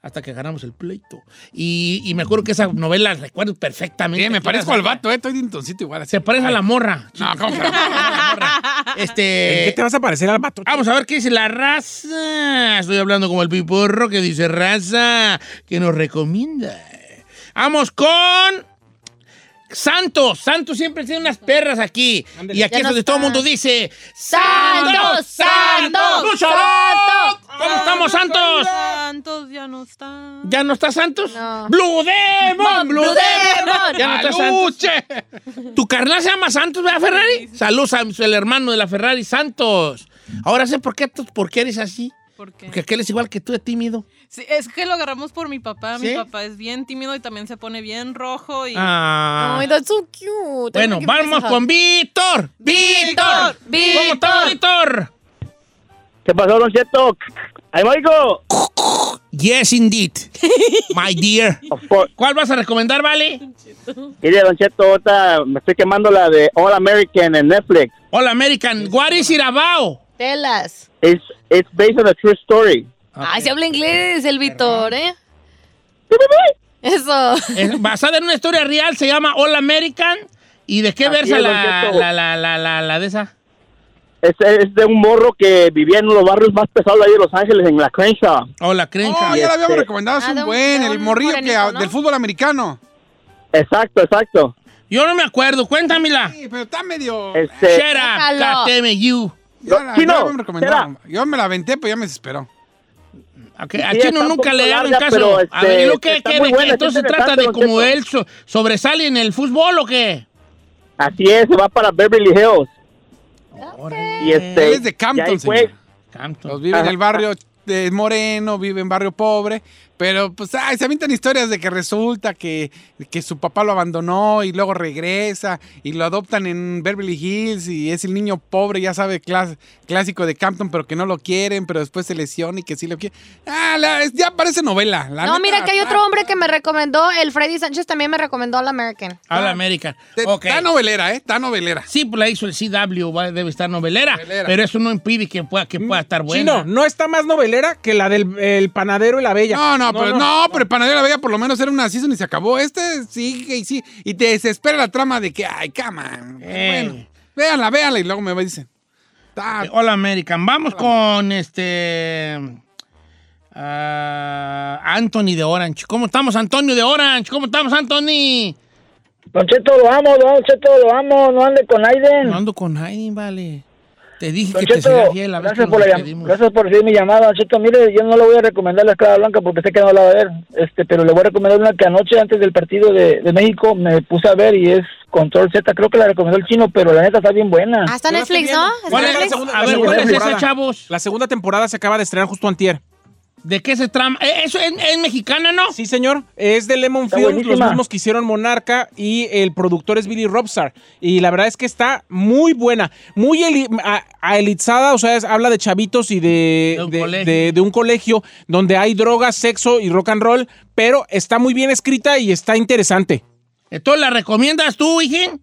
Hasta que ganamos el pleito. Y, y me acuerdo que esa novela recuerdo perfectamente. Sí, me era- al vato, eh. Estoy de intoncito igual. así. Se parece a la morra. No, ¿cómo? [laughs] La morra. ¿En Este. qué te vas a parecer al vato? Vamos a ver qué dice la raza. Estoy hablando como el piporro que dice raza, que nos recomienda. Vamos con Santos, Santos siempre tiene unas perras aquí. Y aquí es donde todo el mundo dice: ¡Santos! ¡Santos! ¡Lucho! ¡Santos! ¿Cómo estamos, Santos? Santos ya no está. ¿Ya no está Santos? No. ¡Blue Demon! ¡Blue Blue Demon! Ya no está Santos. [laughs] ¿Tu carnal se llama Santos, verdad, Ferrari? Saludos a el hermano de la Ferrari, Santos. Ahora sé por qué, por qué eres así. ¿Por qué? Porque aquel es igual que tú, es tímido. Sí, es que lo agarramos por mi papá. ¿Sí? Mi papá es bien tímido y también se pone bien rojo. Y... Ah. Ay, that's so cute. Bueno, vamos con Víctor. Víctor. Víctor. ¿Cómo está, Víctor? ¿Qué pasó, Don Cheto? ¡Ahí, Marico! Yes, indeed. My dear. [laughs] ¿Cuál vas a recomendar, Vale? Mire, Don Cheto, ahorita me estoy quemando la de All American en Netflix. All American. What is it about? Telas. It's, it's based on a true story. Ay, se habla inglés el Víctor, ¿eh? Eso. Es basada en una historia real, se llama All American. ¿Y de qué Así versa es, la, la, la, la, la, la de esa? Es, es de un morro que vivía en uno de los barrios más pesados ahí de Los Ángeles, en la Crenshaw. Oh, la Crenshaw. Oh, ya la habíamos Este- recomendado, es Ah, de un un- buen, de el morrillo que, ¿no? del fútbol americano. Exacto, exacto. Yo no me acuerdo, cuéntamela. Sí, pero está medio... Este, Shut up, you. Ya la, recomendado. espera. Yo me la aventé, pero ya me desesperó. A Sí, Chino está un nunca le larga, caso. pero, a este, ver, ¿y lo que, de buena? Entonces se trata de Don él so- sobresale en el fútbol o qué? así es, se va para Beverly Hills. Y este, Él es de Campton, señor. Campton. Los vive en el barrio de Moreno, vive en barrio pobre, pero pues ay, se avientan historias de que resulta que, que su papá lo abandonó y luego regresa y lo adoptan en Beverly Hills y es el niño pobre, ya sabe, clas- clásico de Campton, pero que no lo quieren, pero después se lesiona y que sí lo quieren. Ah, la- ya parece novela. la No, neta, mira que hay otro hombre que me recomendó, el Freddy Sánchez también me recomendó All American. All American. Está novelera, ¿eh? Está novelera. Sí, pues la hizo el CW, va- debe estar novelera, Novelera. pero eso no impide que pueda, que pueda estar buena. Chino, no está más novelera que la del el panadero y la bella. No, no, pero no, pero el panadero de la Bella por lo menos era una season y se acabó. Este sigue y sí. Y te desespera la trama de que, ay, cama. Eh. Bueno, véanla, véanla y luego me dicen. Ok, All American. Vamos con este. ah, Anthony de Orange. ¿Cómo estamos, Antonio de Orange? ¿Cómo estamos, Anthony? Don Cheto, lo amo, Don Cheto, lo amo, no ande con Aiden. No ando con Aiden, vale. Te dije Don que te Cheto, fiel a gracias por, la gracias por recibir mi llamada, Don Cheto. Mire, yo no le voy a recomendar la escala blanca porque sé que no la va a ver, este, pero le voy a recomendar una que anoche antes del partido de, de México me puse a ver y es Control Z. Creo que la recomendó el chino, pero la neta está bien buena. Hasta estoy Netflix, ¿no? viendo. ¿Está ¿Cuál es la segunda? A ver, ¿cuál es esa, chavos? La segunda temporada se acaba de estrenar justo antier. ¿De qué se trama? Eh, ¿Eso es, es mexicana, no? Sí, señor. Es de Lemon Está Films, los mismos que hicieron Monarca y el productor es Billy Robstar. Y la verdad es que está muy buena, muy eli- a- aelizada, o sea, es- habla de chavitos y de, De un de- colegio. de- de un colegio donde hay drogas, sexo y rock and roll, pero está muy bien escrita y está interesante. ¿Entonces la recomiendas tú, hijín?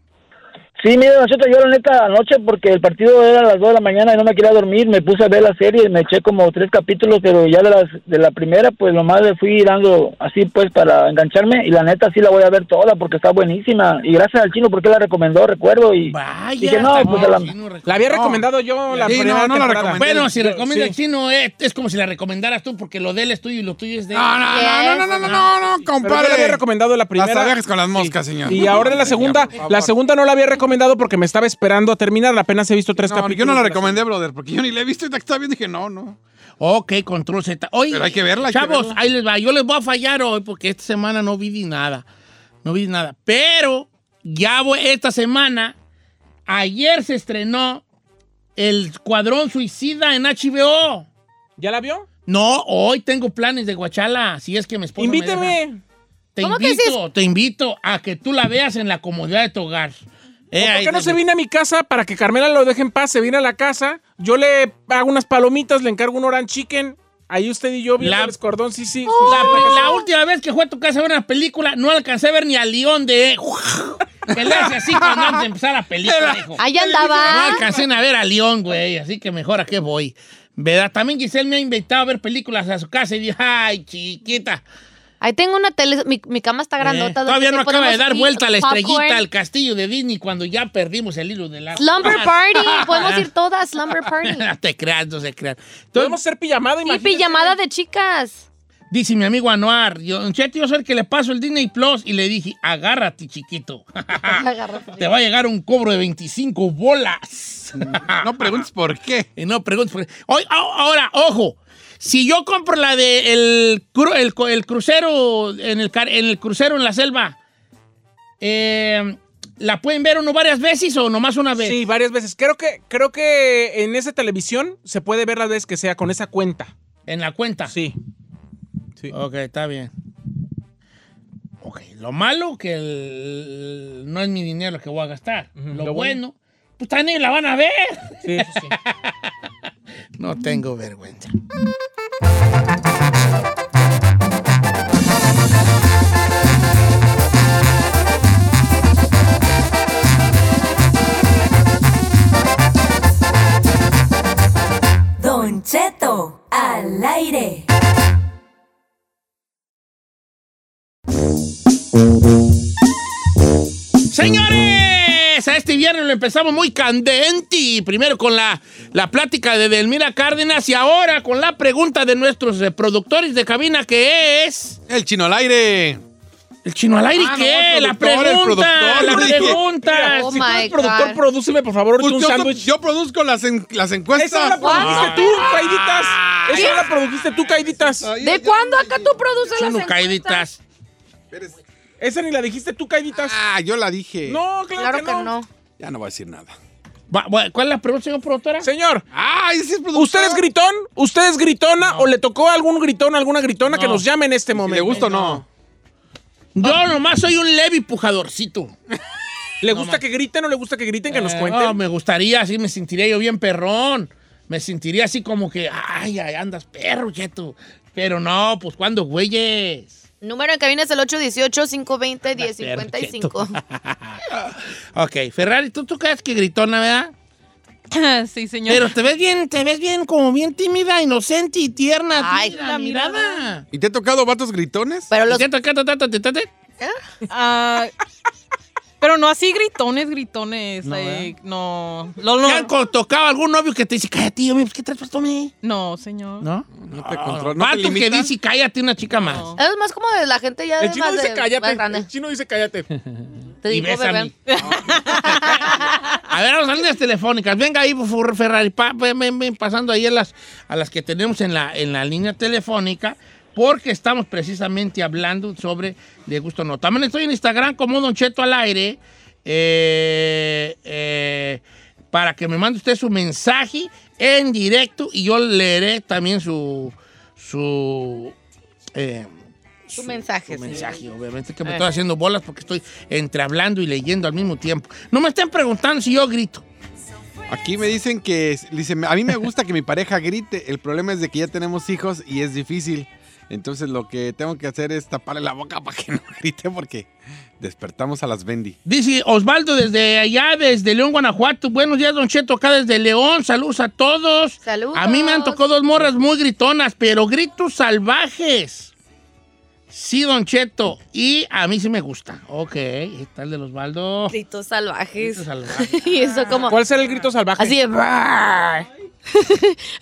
Sí, mira, nosotros yo la neta anoche porque el partido era a las 2 de la mañana y no me quería dormir, me puse a ver la serie, me eché como tres capítulos, pero ya de, las, de la primera pues nomás le fui dando así pues para engancharme y la neta sí la voy a ver toda porque está buenísima y gracias al chino porque la recomendó, recuerdo y Vaya, dije no, no pues la, la, había recomendado yo la primera no, no la recomendé. Bueno, si recomienda sí. el chino es, es, como si la recomendaras tú porque lo de él es tuyo y lo tuyo es de él. No, no, no, no, no, no, no, no, compadre. Pero yo la había recomendado la primera. Las abejas con las moscas, sí. señor. Y ahora la segunda, la segunda no la había recomendado porque me estaba esperando a terminar. Apenas he visto tres No, capítulos. yo no la recomendé, brother, porque yo ni la he visto y estaba y dije, no, no. Ok, control Z. Oye, Pero hay que verla, hay que Chavos, verla. ahí les va. Yo les voy a fallar hoy porque esta semana no vi ni nada. No vi nada. Pero ya voy, esta semana, ayer se estrenó El Escuadrón Suicida en HBO. ¿Ya la vio? No, hoy tengo planes de Guachala, si es que esposa me deja. Invíteme. Te ¿Cómo que invito, te invito a que tú la veas en la comodidad de tu hogar. Eh, ¿Por qué no se viene a mi casa para que Carmela lo deje en paz? Se viene a la casa, yo le hago unas palomitas, le encargo un orange chicken. Ahí usted y yo La- el escordón, sí, sí. La, la última vez que fue a tu casa a ver una película, no alcancé a ver ni a León de... [laughs] Que le hace así cuando antes de empezar la película, hijo. Ahí No andaba. alcancé a ver a León, güey, así que mejor a qué voy. ¿Verdad? También Giselle me ha invitado a ver películas a su casa y dije, ay, chiquita. Ahí tengo una tele, mi, mi cama está Eh, grandota. donde todavía no acaba de dar vuelta la popcorn. estrellita al castillo de Disney cuando ya perdimos el hilo de la... Slumber [laughs] Party. Podemos ir todas, Slumber Party. [laughs] No te creas, no se crean. Podemos hacer pijamada, Y pijamada de chicas. Dice mi amigo Anuar, yo, Cheto, yo soy el que le paso el Disney Plus y le dije, agárrate, chiquito. [laughs] Te va a llegar un cobro de 25 bolas. No preguntes por qué. Y no preguntes por qué. Oy, a- ahora, ojo. Si yo compro la de el, cru- el, el crucero en el, en el crucero en la selva, eh, ¿la pueden ver uno varias veces o nomás una vez? Sí, varias veces. Creo que, creo que en esa televisión se puede ver las veces que sea con esa cuenta. En la cuenta. Sí. Sí. Ok, está bien. Ok, lo malo que el- no es mi dinero que voy a gastar. Lo, lo bueno, bueno. Pues también la van a ver. Sí, sí, sí. [laughs] No tengo vergüenza. Don Cheto, al aire. Viernes lo empezamos muy candente. Primero con la, la plática de Delmira Cárdenas y ahora con la pregunta de nuestros eh, productores de cabina que es... El chino al aire. ¿El chino al aire Ah, no, qué? el la pregunta, la pregunta. Oh si tú eres productor, God. prodúceme, por favor, Pues un yo, sándwich. yo produzco las, en- las encuestas. Esa la produjiste tú, Caiditas. Esa ¿Qué? la produjiste tú, Caiditas. ¿De cuándo acá tú produces las Chino encuestas? caíditas. espérese. Esa ni la dijiste tú, Caiditas. Ah, yo la dije. No, claro, Claro que, que no. No. Ya no voy a decir nada. ¿Cuál es la pregunta, señor productora? Señor, ¡Ay, ese es productor! ¿usted es gritón? ¿Usted es gritona o le tocó algún gritón, alguna gritona que No. nos llame en este Si momento? le gusta o no. Yo nomás soy un leve pujadorcito. ¿Le gusta que griten o le gusta que griten, que nos Eh, cuenten? no, me gustaría, así me sentiría yo bien perrón. Me sentiría así como que, ay, ay, andas perro, cheto. Pero no, pues cuando, güeyes. Número en cabina es el 818-520-1055. [laughs] ok, Ferrari, ¿tú, tú crees que gritona, ¿verdad? [laughs] sí, señor. Pero te ves bien, te ves bien, como bien tímida, inocente y tierna. Ay, la mirada. mirada. ¿Y te ha tocado vatos gritones? Pero los... Teta, teta, teta, teta, teta. Ah, [laughs] pero no así gritones, gritones. No, eh, No, no. No, ¿Te han co- tocado algún novio que te dice, cállate, hombre, pues, ¿qué traes puesto, me? no, señor. ¿No? No te controla. No te Pato que dice, cállate, una chica más. No. Es más como de la gente ya El de chino más dice de- cállate. más grande. El chino dice cállate. [laughs] Te Y digo, bésame. [laughs] A ver, vamos a líneas telefónicas. Venga ahí, por favor, Ferrari. Pa- ven, ven, ven, pasando ahí a las, a las que tenemos en la, en la línea telefónica, porque estamos precisamente hablando sobre de gusto o no. También estoy en Instagram como Don Cheto al aire, eh, eh, para que me mande usted su mensaje en directo y yo leeré también su... su eh, Su mensaje, su sí. mensaje, obviamente que me estoy haciendo bolas porque estoy entre hablando y leyendo al mismo tiempo. No me estén preguntando si yo grito. Aquí me dicen que, dice, a mí me gusta que mi pareja grite. El problema es de que ya tenemos hijos y es difícil. Entonces lo que tengo que hacer es taparle la boca para que [laughs] no grite porque despertamos a las Bendy. Dice Osvaldo desde allá, desde León, Guanajuato. Buenos días, Don Cheto, acá desde León. Saludos a todos. Saludos. A mí me han tocado dos morras muy gritonas, pero gritos salvajes. Sí, Don Cheto. Y a mí sí me gusta. Ok, está el de Osvaldo. Gritos salvajes. Gritos salvajes. [laughs] y eso como... ¿Cuál será el grito salvaje? Así de...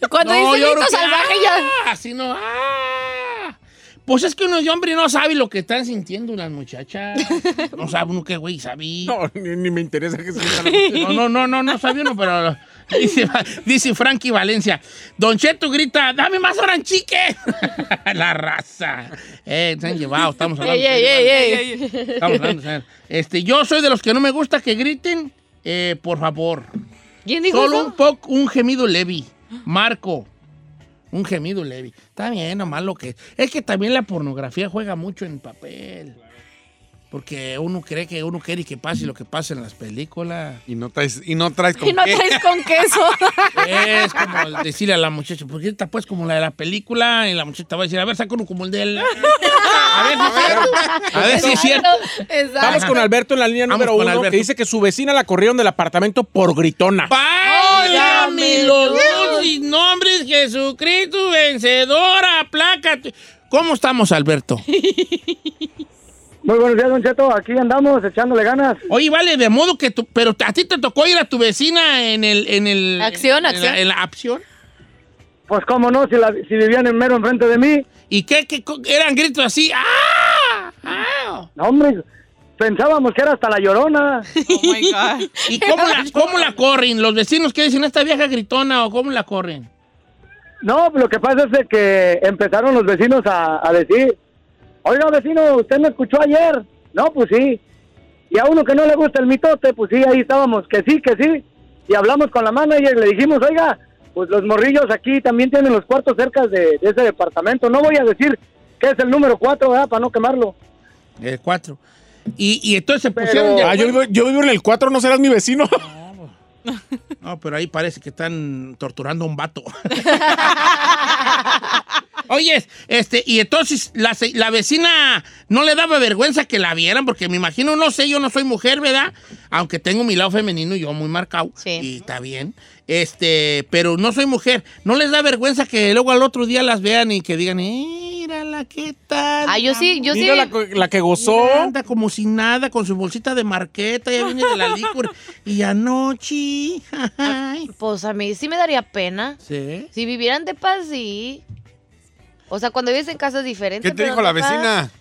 Cuando No, dice yo grito salvaje ya... ah, Así no. ah. Pues es que uno de hombre no sabe lo que están sintiendo las muchachas. [laughs] No sabe uno qué güey sabe. No, ni, ni me interesa que se No, no, no, no, no sabía uno, pero [laughs] dice, dice Frankie Valencia. Don Cheto grita, dame más oranchique. [laughs] La raza. Eh, se han llevado, estamos hablando. Ey, ey, ey, ey. Estamos hablando. Este, yo soy de los que no me gusta que griten, eh, por favor. ¿Quién dijo Solo eso? un poco, un gemido leve. Marco. Un gemido leve. Está bien, nomás lo que. Es que también la pornografía juega mucho en papel. Porque uno cree que uno quiere que pase lo que pasa en las películas. Y no traes, y no traes con Y no qué. traes con queso. [laughs] Es como decirle a la muchacha, ¿por qué está pues como la de la película? Y la muchacha va a decir, a ver, saca uno como el de él. [laughs] A ver, si es cierto. A ver si es cierto. Exacto. Vamos con Alberto en la línea número uno, Alberto. que dice que su vecina la corrieron del apartamento por gritona. ¡Válgame los dulces nombres, Jesucristo, vencedora, plácate! ¿Cómo estamos, Alberto? [laughs] Muy buenos días, Don Cheto. Aquí andamos echándole ganas. Oye, vale, de modo que tú, pero a ti te tocó ir a tu vecina en el, en el, Acción, en la- acción. en la acción. Pues cómo no, si, la- si vivían en mero enfrente de mí. ¿Y qué, qué eran gritos así? ¡Ah! ¡Ah! No, hombre, pensábamos que era hasta la llorona. Oh my God. ¿Y cómo la, [laughs] cómo la corren? ¿Los vecinos qué dicen? ¿Esta vieja gritona o cómo la corren? No, lo que pasa es de que empezaron los vecinos a, a decir, oiga vecino, ¿usted me escuchó ayer? No, pues sí. Y a uno que no le gusta el mitote, pues sí, ahí estábamos, que sí, que sí. Y hablamos con la manager y le dijimos, oiga, pues los morrillos aquí también tienen los cuartos cerca de, de ese departamento. No voy a decir que es el número cuatro, ¿verdad? Para no quemarlo. El 4. Y, y entonces se Pero- pusieron de Ah, yo vivo, yo vivo en el 4, ¿no serás mi vecino? No, pero ahí parece que están torturando a un vato. [laughs] Oye, este, y entonces la, la vecina no le daba vergüenza que la vieran, porque me imagino, no sé, yo no soy mujer, ¿verdad? Aunque tengo mi lado femenino y yo muy marcado. Sí. Y está bien. Este, pero no soy mujer. ¿No les da vergüenza que luego al otro día las vean y que digan, mírala, qué tal? Ah, yo sí, yo sí. Mira la, co- la que gozó. Mira, Anda como si nada, con su bolsita de marqueta, ya viene de la licor. [laughs] y anoche. [laughs] ay. Pues a mí sí me daría pena. Sí. Si vivieran de paz, sí. O sea, cuando vives en casas diferentes. ¿Qué te dijo la vecina?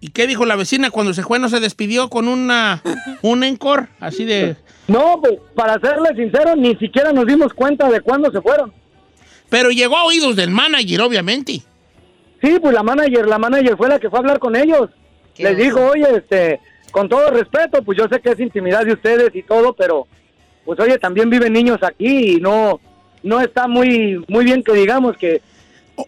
¿Y qué dijo la vecina cuando se fue? ¿No se despidió con una un encore? Así de... No, pues para serle sincero, ni siquiera nos dimos cuenta de cuándo se fueron. Pero llegó a oídos del manager, obviamente. Sí, pues la manager, la manager fue la que fue a hablar con ellos. Qué Les dijo, oye, este, con todo respeto, pues yo sé que es intimidad de ustedes y todo, pero pues oye, también viven niños aquí y no, no está muy, muy bien que digamos que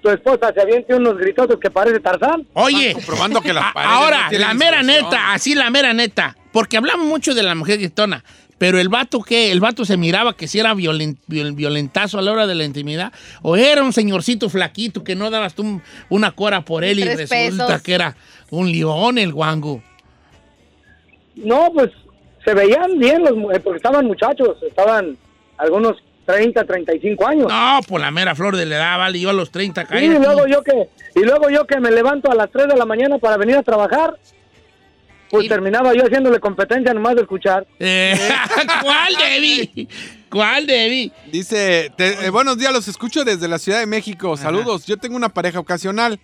tu esposa se aviente unos gritotes que parece Tarzán. Oye, comprobando que las paredes ahora, no la mera neta, así la mera neta. Porque hablamos mucho de la mujer gritona. Pero el vato, ¿qué? ¿El vato se miraba que si era violen- viol- violentazo a la hora de la intimidad? ¿O era un señorcito flaquito que no dabas tú un- una cora por él y resulta pesos. que era un león el guango? No, pues se veían bien los, eh, porque estaban muchachos, estaban algunos 30, 35 años. No, por la mera flor de la edad, vale, yo a los 30 Sí, caí. y luego yo que y luego yo que me levanto a las 3 de la mañana para venir a trabajar, pues Y- terminaba yo haciéndole competencia nomás de escuchar. Eh, [laughs] ¿Cuál, Debbie? ¿Cuál, Debbie? Dice, te- eh, buenos días, los escucho desde la Ciudad de México. Saludos, yo tengo una pareja ocasional.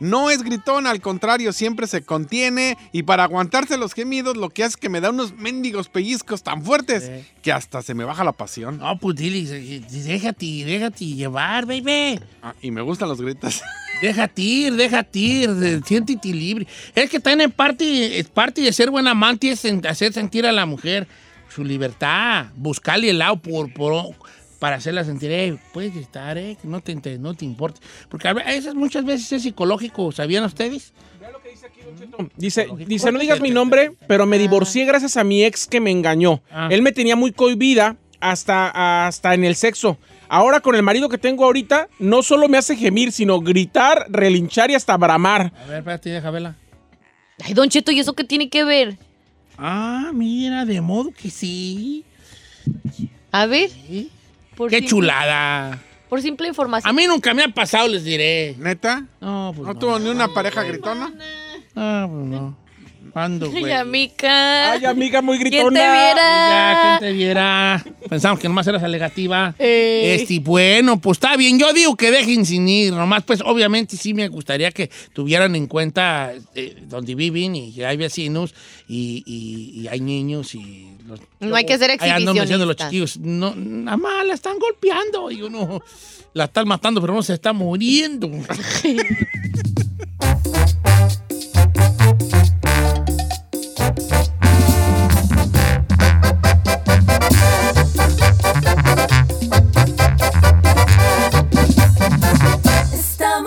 No es gritón, al contrario, siempre se contiene y para aguantarse los gemidos lo que hace es que me da unos mendigos pellizcos tan fuertes Sí. que hasta se me baja la pasión. No, pues dile, déjate, déjate llevar, baby. Ah, y me gustan los gritos. [laughs] Déjate ir, déjate ir, siéntete libre. Es que también parte, es parte de ser buen amante es en- hacer sentir a la mujer su libertad, buscarle el lado por, por- para hacerla sentir, eh, puedes estar, eh, que no te, inte- no te importa. Porque a veces, muchas veces es psicológico, ¿sabían ustedes? Dice, Lógico. dice, no digas mi nombre, pero me divorcié gracias a mi ex que me engañó. Ah. Él me tenía muy cohibida hasta, hasta en el sexo. Ahora con el marido que tengo ahorita, no solo me hace gemir, sino gritar, relinchar y hasta bramar. A ver, espérate, deja verla. Ay, Don Cheto, ¿y eso qué tiene que ver? Ah, mira, de modo que sí. A ver. Sí. Por Qué simple- chulada. Por simple A información. mí nunca me ha pasado, les diré. ¿Neta? No, pues ¿No no. tuvo ni una pareja gritona? Ah, pues no. ¿Cuándo, güey? Ay, amiga. Ay, amiga, muy ¿Quién gritona. te viera? Ya, ¿quién te viera? Pensamos que nomás eras alegativa. Eh. Este, bueno, pues está bien. Yo digo que dejen sin ir. Nomás, pues, obviamente sí me gustaría que tuvieran en cuenta eh, donde viven y que hay vecinos y, y- y hay niños y... Los, No hay que ser Ahí andan diciendo los chiquillos, no, nada más la están golpeando y uno la están matando, pero no se está muriendo. [laughs]